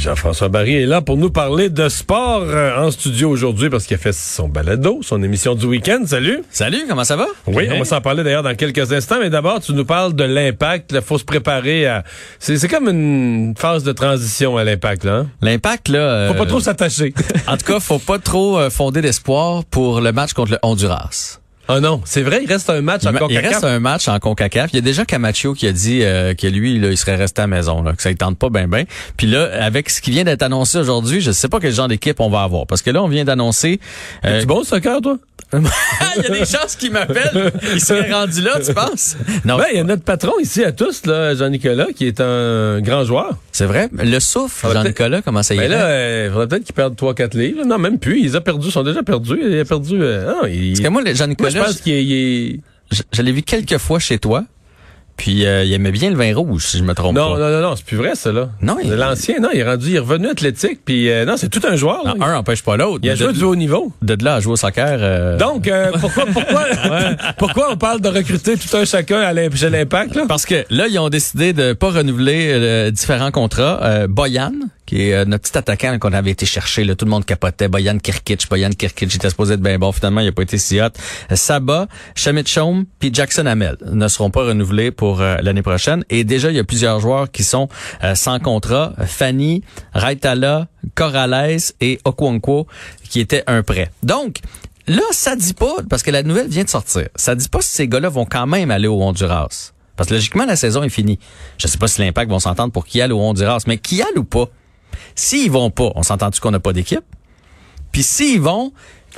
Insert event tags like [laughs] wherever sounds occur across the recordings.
Jean-François Barry est là pour nous parler de sport euh, en studio aujourd'hui parce qu'il a fait son balado, son émission du week-end. Salut. Salut, comment ça va? Oui, on va s'en parler d'ailleurs dans quelques instants, mais d'abord, tu nous parles de l'impact. Il faut se préparer à... C'est c'est comme une phase de transition à l'impact, là. hein? L'impact, là. euh, Faut pas trop s'attacher. [laughs] En tout cas, faut pas trop euh, fonder d'espoir pour le match contre le Honduras. Oh non, c'est vrai, il reste un match Il, encore il reste un match en CONCACAF. Il y a déjà Camacho qui a dit euh, que lui, là, il serait resté à la maison, là, que ça ne tente pas bien bien. Puis là, avec ce qui vient d'être annoncé aujourd'hui, je sais pas quel genre d'équipe on va avoir. Parce que là, on vient d'annoncer... euh, Tu bon soccer, toi? [laughs] il y a des chances qu'il m'appelle. Il serait rendu là, tu penses? Non, Ben, il y a notre patron ici à tous, là, Jean-Nicolas, qui est un grand joueur. c'est vrai? Le souffle, Jean-Nicolas, comment ça y Ben est? là, euh, il faudrait peut-être qu'il perde 3-4 livres. Non, même plus. Ils ont perdu, ils sont déjà perdus. Il a perdu... euh, non, il... Parce que moi, Jean-Nicolas, je pense qu'il est- il est... je, je l'ai vu quelques fois chez toi. Puis euh, il aimait bien le vin rouge, si je me trompe Non, pas. non, non, non, c'est plus vrai, ça, là. Non, il- L'ancien, non, il est rendu, il est revenu athlétique, puis euh, non, c'est tout un joueur, là. Un empêche pas l'autre. il a joué de, du haut niveau. de là à jouer au soccer. euh, Donc, [laughs] pourquoi, pourquoi, [laughs] pourquoi on parle de recruter tout un chacun à l'Impact, là? Parce que là, ils ont décidé de pas renouveler différents contrats. Boyan, qui est euh, notre petit attaquant qu'on avait été chercher, là, tout le monde capotait. Boyan Kirkic, Boyan Kirkic, était supposé être bien bon. Finalement, il a pas été si hot. Saba, Shamit Chom, puis Jackson Hamel ne seront pas renouvelés pour euh, l'année prochaine. Et déjà, il y a plusieurs joueurs qui sont euh, sans contrat. Fanny, Raitala, Corrales et Okwonkwo, qui étaient un prêt. Donc, Là, ça dit pas, parce que la nouvelle vient de sortir, ça dit pas si ces gars-là vont quand même aller au Honduras. Parce que logiquement, la saison est finie. Je sais pas si l'impact vont s'entendre pour aillent au Honduras, mais aillent ou pas? S'ils vont pas, on s'entend-tu qu'on n'a pas d'équipe? Puis s'ils vont,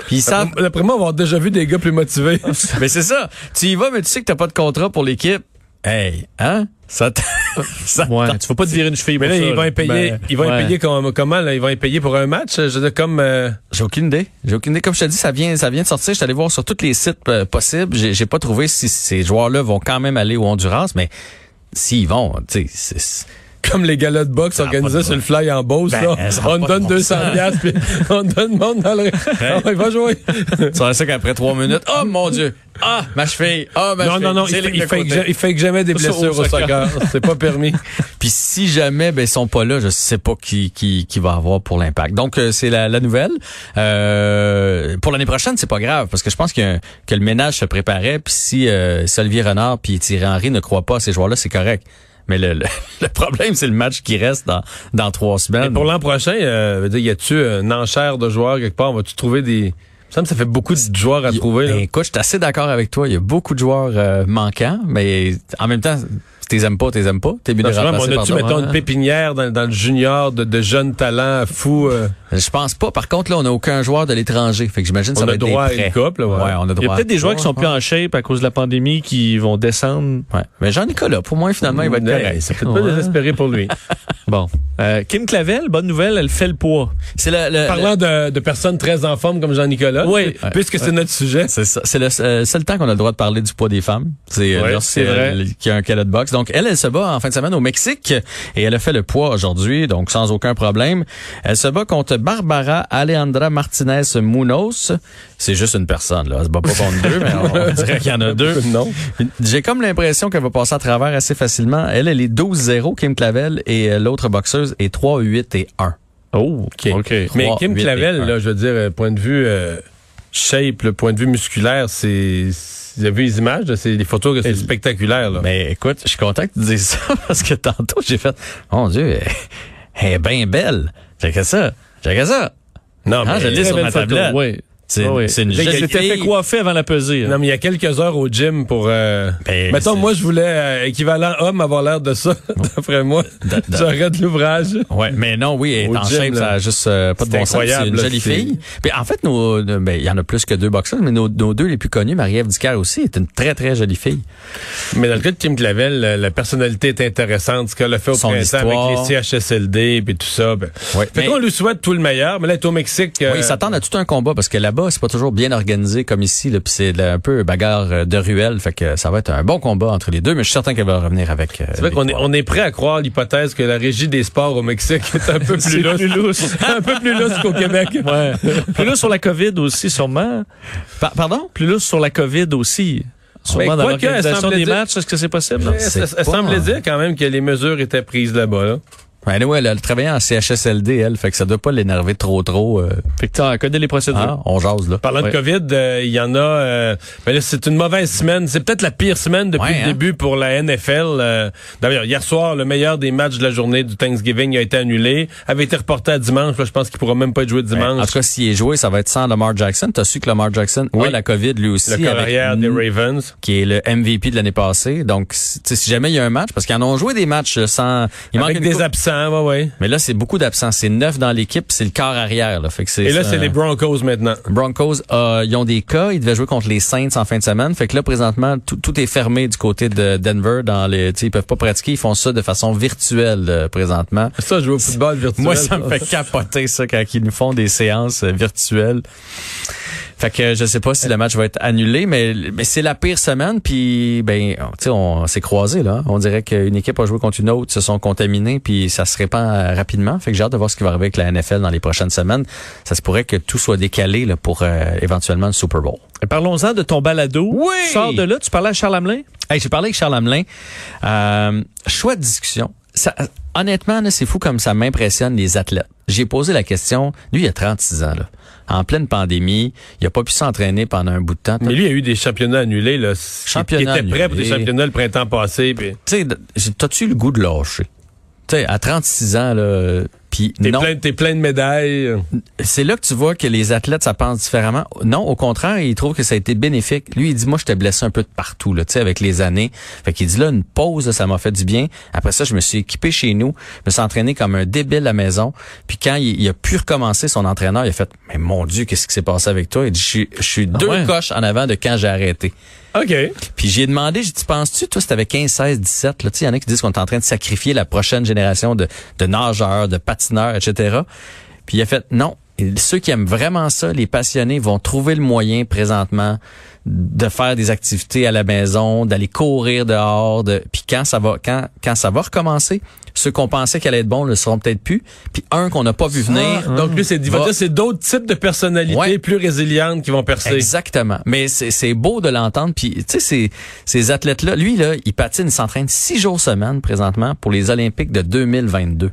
puis ils savent... D'après moi, on va avoir déjà vu des gars plus motivés. [laughs] mais c'est ça. Tu y vas, mais tu sais que t'as pas de contrat pour l'équipe. Hey, hein? Ça, [laughs] ça Ouais, tu vas pas te virer une cheville Mais pour là, ça, ils vont là. y payer, Ben, ils vont y ouais. payer comme- comment, là? Ils vont y payer pour un match? Je veux dire, comme, euh, J'ai aucune idée. J'ai aucune idée. Comme je te dis, ça vient, ça vient de sortir. Je suis allé voir sur tous les sites euh, possibles. J'ai, j'ai pas trouvé si ces joueurs-là vont quand même aller au Honduras, mais s'ils vont, tu sais, c'est- c'est- comme les galas de boxe a organisés sur le fly en Beauce, Ben, a On donne de bon 200 sens. piastres, puis [laughs] on donne monde dans le... Il va jouer. vois ça qu'après trois minutes, oh mon Dieu, ah ma cheville, ah ma Non, cheville. non, non, C'est il, fait que, il fait que jamais des blessures au soccer. C'est pas permis. [laughs] Puis si jamais ben ils sont pas là, je sais pas qui qui, qui va avoir pour l'impact. Donc euh, c'est la, la nouvelle. Euh, pour l'année prochaine, c'est pas grave parce que je pense que, que le ménage se préparait. Puis si, euh, si Olivier Renard puis Thierry Henry ne croient pas à ces joueurs-là, c'est correct. Mais le, le, [laughs] le problème, c'est le match qui reste dans, dans trois Mais semaines. pour l'an prochain, euh, y a-tu une enchère de joueurs quelque part? Vas-tu trouver des... Que ça fait beaucoup de joueurs à trouver. là. ben, écoute, je suis assez d'accord avec toi. Il y a beaucoup de joueurs euh, manquants, mais en même temps, t'es aimes pas, t'es aimes pas. T'es mieux de Non, mais remplacer on a-tu, par mettons, une pépinière dans, dans le junior de, de jeunes talents fous? euh, Je pense pas. Par contre, là, on n'a aucun joueur de l'étranger. Fait que j'imagine que ça on va a être droit à des une prêts. couple. là, ouais. Ouais, on a droit. Il y a peut-être des joueurs qui sont Ouais. plus en shape à cause de la pandémie qui vont descendre. Ouais. Mais Jean-Nicolas, pour moi, finalement, il va être correct. Ça pas Ouais. désespéré pour lui. [laughs] Bon. Euh, Kim Clavel, bonne nouvelle, elle fait le poids. C'est le, le- Parlant de, de personnes très en forme comme Jean-Nicolas, Oui. puisque c'est notre sujet. C'est ça. C'est le euh, seul temps qu'on a le droit de parler du poids des femmes. C'est euh, c'est vrai. euh, qu'il y a un calot de boxe. Donc, elle, elle se bat en fin de semaine au Mexique et elle a fait le poids aujourd'hui, donc sans aucun problème. Elle se bat contre Barbara Alejandra Martinez Munoz. C'est juste une personne, là. Elle se bat pas contre deux, mais on, on [laughs] dirait qu'il y en a deux. Non. J'ai comme l'impression qu'elle va passer à travers assez facilement. Elle, elle est 12-0, Kim Clavel, et euh, l'autre boxeuse est 3-8 et 1. Oh, OK. OK. Mais Kim Clavel, là, je veux dire, euh, point de vue euh, shape, le point de vue musculaire, c'est... Vous avez vu les images, c'est des photos, que c'est spectaculaire. Là. Mais écoute, je suis content que tu dises ça [laughs] parce que tantôt, j'ai fait, mon Dieu, elle, elle est bien belle. J'ai que ça. J'ai que ça. non, Ah, je l'ai sur ma photo, tablette. Oui. C'est Ah oui. une s'était fait coiffer avant la pesée. hein. Non, mais il y a quelques heures au gym pour... Euh, Ben, mettons, moi, je voulais, euh, équivalent homme, avoir l'air de ça, [laughs] d'après moi. Da- J'arrête l'ouvrage. Ouais, mais non, oui, elle est en shape, ça a juste euh, pas de bon sens. C'est une là, jolie fille. Puis en fait, nos, ben, il y en a plus que deux boxeurs, mais nos, nos deux les plus connus, Marie-Ève Dicker aussi, est une très, très jolie fille. Mais dans le cas de Kim Clavel, la, la personnalité est intéressante. Ce qu'elle a fait au Son printemps histoire. avec les CHSLD et tout ça. Ben. Ouais. Fait Mais- qu'on lui souhaite tout le meilleur. Mais là, elle est au Mexique. euh, Oui, ils s'attendent à tout un combat parce que là-bas, là-bas, c'est pas toujours bien organisé comme ici. Là, puis c'est un peu bagarre euh, de ruelle. Fait que ça va être un bon combat entre les deux, mais je suis certain qu'elle va revenir avec. euh, C'est vrai qu'on est, on est prêt à croire l'hypothèse que la régie des sports au Mexique est un peu [laughs] plus lousse. plus lousse. [laughs] un peu plus lousse qu'au Québec. Ouais. Plus là sur la COVID aussi, sûrement. Pa- pardon? Plus là sur la COVID aussi. Sûrement dans l'organisation des dire- matchs, est-ce que c'est possible? non? Elle, semblait dire quand même que les mesures étaient prises là-bas. Là. Anyway, elle, elle travaillait en CHSLD, elle, fait que ça doit pas l'énerver trop trop. euh, Fait que t'as connais les procédures. hein, on jase là. Parlant Ouais. de COVID, euh, il y en a. euh, ben là, c'est une mauvaise semaine. C'est peut-être la pire semaine depuis Ouais, le hein? début pour la NFL. euh. D'ailleurs, hier soir, le meilleur des matchs de la journée du Thanksgiving a été annulé. Avait été reporté à dimanche. Là, je pense qu'il pourra même pas être joué dimanche. En tout cas, s'il est joué, ça va être sans Lamar Jackson. T'as su que Lamar Jackson Oui. a la COVID lui aussi. le corps avec arrière des Ravens. qui est le MVP de l'année passée. Donc, si tu sais, si jamais il y a un match, parce qu'ils en ont joué des matchs euh, sans... Il manque Avec des coupe. Absents, ouais, ouais. Mais là, c'est beaucoup d'absents. C'est neuf dans l'équipe, c'est le quart arrière. Là. Fait que c'est, Et là, c'est les Broncos maintenant. Broncos, euh, ils ont des cas. Ils devaient jouer contre les Saints en fin de semaine. Fait que là, présentement, tout, tout est fermé du côté de Denver. Dans les, ils peuvent pas pratiquer. Ils font ça de façon virtuelle euh, présentement. Ça, jouer au football virtuel. Moi, ça me fait capoter ça quand ils nous font des séances euh, virtuelles. Fait que je sais pas si le match va être annulé, mais, mais c'est la pire semaine. Puis ben, tu sais, on s'est croisés là. On dirait qu'une équipe a joué contre une autre, se sont contaminés, puis ça se répand euh, rapidement. Fait que j'ai hâte de voir ce qui va arriver avec la NFL dans les prochaines semaines. Ça se pourrait que tout soit décalé là, pour euh, éventuellement le Super Bowl. Parlons-en de ton balado. Oui! Tu sors de là, tu parlais à Charles Hamelin? Hey, j'ai parlé avec Charles Hamelin. Euh, choix de discussion. Ça, honnêtement, là, c'est fou comme ça m'impressionne les athlètes. J'ai posé la question. Lui, il a 36 ans, là. En pleine pandémie, il a pas pu s'entraîner pendant un bout de temps. Mais lui, il y a eu des championnats annulés. Là. Championnats Il était prêt pour des championnats le printemps passé. Puis Tu sais, t'as-tu le goût de lâcher? Tu sais, à 36 ans, là, puis t'es non. plein, t'es plein de médailles. C'est là que tu vois que les athlètes, ça pense différemment. Non, au contraire, il trouve que ça a été bénéfique. Lui, il dit, moi, je t'ai blessé un peu de partout, là, tu sais, avec les années. Fait qu'il dit, là, une pause, là, ça m'a fait du bien. Après ça, je me suis équipé chez nous. Je me suis entraîné comme un débile à la maison. Puis quand il, il a pu recommencer, son entraîneur, il a fait, mais mon Dieu, qu'est-ce qui s'est passé avec toi? Il dit, je suis- je suis deux ouais? coches en avant de quand j'ai arrêté. OK. Puis j'ai demandé, j'ai dit, penses-tu, toi, si t'avais 15, 16, 17, là, tu il y en a qui disent qu'on est en train de sacrifier la prochaine génération de, nageurs, de patineurs, etc. Puis il a fait, non. Ceux qui aiment vraiment ça, les passionnés, vont trouver le moyen présentement de faire des activités à la maison, d'aller courir dehors, de, puis quand ça va, quand, quand ça va recommencer, ceux qu'on pensait qu'elle allait être bons ne le seront peut-être plus. Puis un qu'on n'a pas vu venir. Ah, donc lui, c'est, c'est d'autres types de personnalités Ouais. plus résilientes qui vont percer. Exactement. Mais c'est c'est beau de l'entendre. Puis, tu sais, ces, ces athlètes-là, lui, là, il patine, il s'entraîne six jours semaine présentement pour les Olympiques de 2022.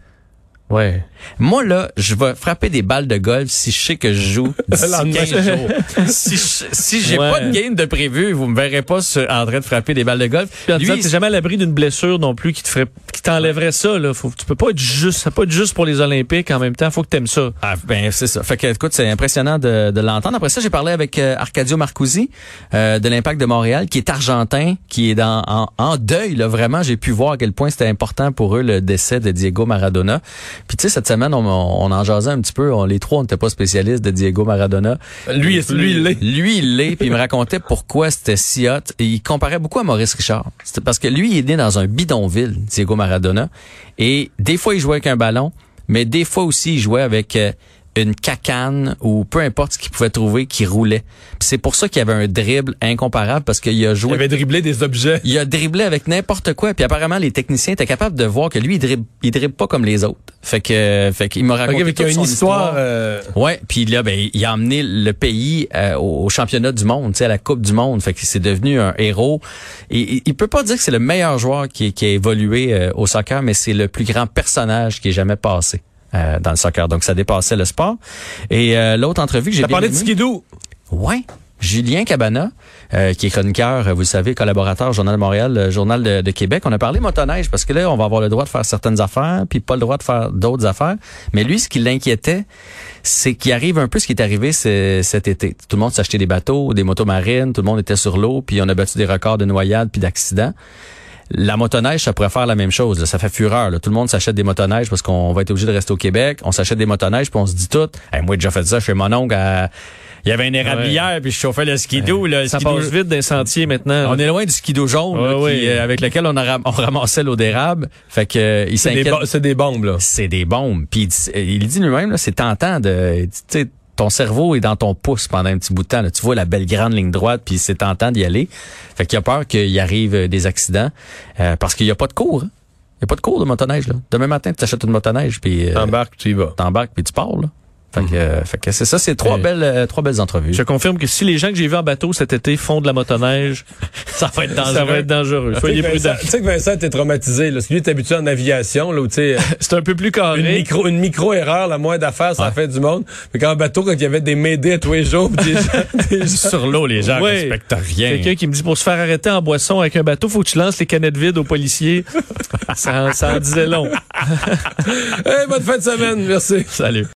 Ouais. Moi, là, je vais frapper des balles de golf si je sais que je joue [laughs] d'ici Le lendemain. 15 jours. si je- si j'ai Ouais. pas de game de prévu, vous me verrez pas sur- en train de frapper des balles de golf. Puis en Lui, t'es jamais à l'abri d'une blessure non plus qui te ferait, qui t'enlèverait ça, là. Faut, tu peux pas être juste, ça peut pas être juste pour les Olympiques en même temps. Faut que t'aimes ça. Ah, ben c'est ça. Fait que écoute, c'est impressionnant de, de l'entendre. Après ça, j'ai parlé avec euh, Arcadio Marcusi euh, de l'Impact de Montréal, qui est argentin, qui est dans en, en deuil. Là, vraiment, j'ai pu voir à quel point c'était important pour eux le décès de Diego Maradona. Puis tu sais, cette semaine, on, on en jasait un petit peu. On, les trois, on n'était pas spécialistes de Diego Maradona. Lui, lui, il l'est. Lui, il l'est, puis il me racontait pourquoi c'était si hot. Et il comparait beaucoup à Maurice Richard. C'était parce que lui, il est né dans un bidonville, Diego Maradona. Et des fois, il jouait avec un ballon, mais des fois aussi, il jouait avec euh, une cacane ou peu importe ce qu'il pouvait trouver qui roulait. C'est pour ça qu'il y avait un dribble incomparable parce qu'il a Il joué avait dribblé des objets. il a dribblé avec n'importe quoi. Puis apparemment, les techniciens étaient capables de voir que lui, il dribble, il dribble pas comme les autres. Fait que, fait qu'il m'a raconté toute une son histoire. euh, Ouais, puis là, ben, il a emmené le pays euh, au championnat du monde, tu sais, à la Coupe du Monde. Fait que c'est devenu un héros. Et il- il peut pas dire que c'est le meilleur joueur qui, qui a évolué euh, au soccer, mais c'est le plus grand personnage qui ait jamais passé. Euh, dans le soccer. Donc, ça dépassait le sport. Et euh, l'autre entrevue que j'ai bien parlé de skidoo? Ouais. Julien Cabana, euh, qui est chroniqueur, vous le savez, collaborateur au Journal de Montréal, Journal de, de Québec. On a parlé motoneige parce que là, on va avoir le droit de faire certaines affaires, puis pas le droit de faire d'autres affaires. Mais lui, ce qui l'inquiétait, c'est qu'il arrive un peu ce qui est arrivé ce- cet été. Tout le monde s'achetait des bateaux, des motos marines, tout le monde était sur l'eau, puis on a battu des records de noyades puis d'accidents. La motoneige, ça pourrait faire la même chose. là. Ça fait fureur. là. Tout le monde s'achète des motoneiges parce qu'on va être obligé de rester au Québec. On s'achète des motoneiges puis on se dit tout. Hey, moi, j'ai déjà fait ça chez mon oncle. à- Il y avait une érablière puis je chauffais le skidoo. là, le Ça skidoo- passe vite d'un sentier maintenant. On est loin du skido jaune là, Ouais, qui, ouais. euh, avec lequel on, a ram- on ramassait l'eau d'érable. Fait que euh, il C'est des, bo- des bombes, là. C'est des bombes. Puis il dit- lui-même, là, c'est tentant de, ton cerveau est dans ton pouce pendant un petit bout de temps. là. Tu vois la belle grande ligne droite, puis c'est tentant d'y aller. Fait qu'il y a peur qu'il arrive euh, des accidents euh, parce qu'il n'y a pas de cours. hein. Il n'y a pas de cours de motoneige. Là. Demain matin, tu t'achètes une motoneige, puis euh, T'embarques, tu y vas. t'embarques, puis tu pars. Là. Fait que, euh, fait que c'est ça, c'est trois Et- belles, euh, trois belles entrevues. Je confirme que si les gens que j'ai vus en bateau cet été font de la motoneige, [laughs] Ça va être ça va être dangereux. Soyez Tu sais que prudents. Vincent- Tu sais que Vincent était traumatisé. Là. Parce que lui, est habitué en aviation, là, où tu [laughs] euh, C'est un peu plus carré. une micro, une micro-erreur, la moindre affaire, ça Ouais. fait du monde. Mais qu'en bateau, quand il y avait des médés tous les jours, pis des [laughs] gens, des gens- Sur l'eau, les gens Ouais. respectent rien. Quelqu'un qui me dit pour se faire arrêter en boisson avec un bateau, faut que tu lances les canettes vides aux policiers. ça, ça en disait long. Hey, bonne fin de semaine. Merci. Salut.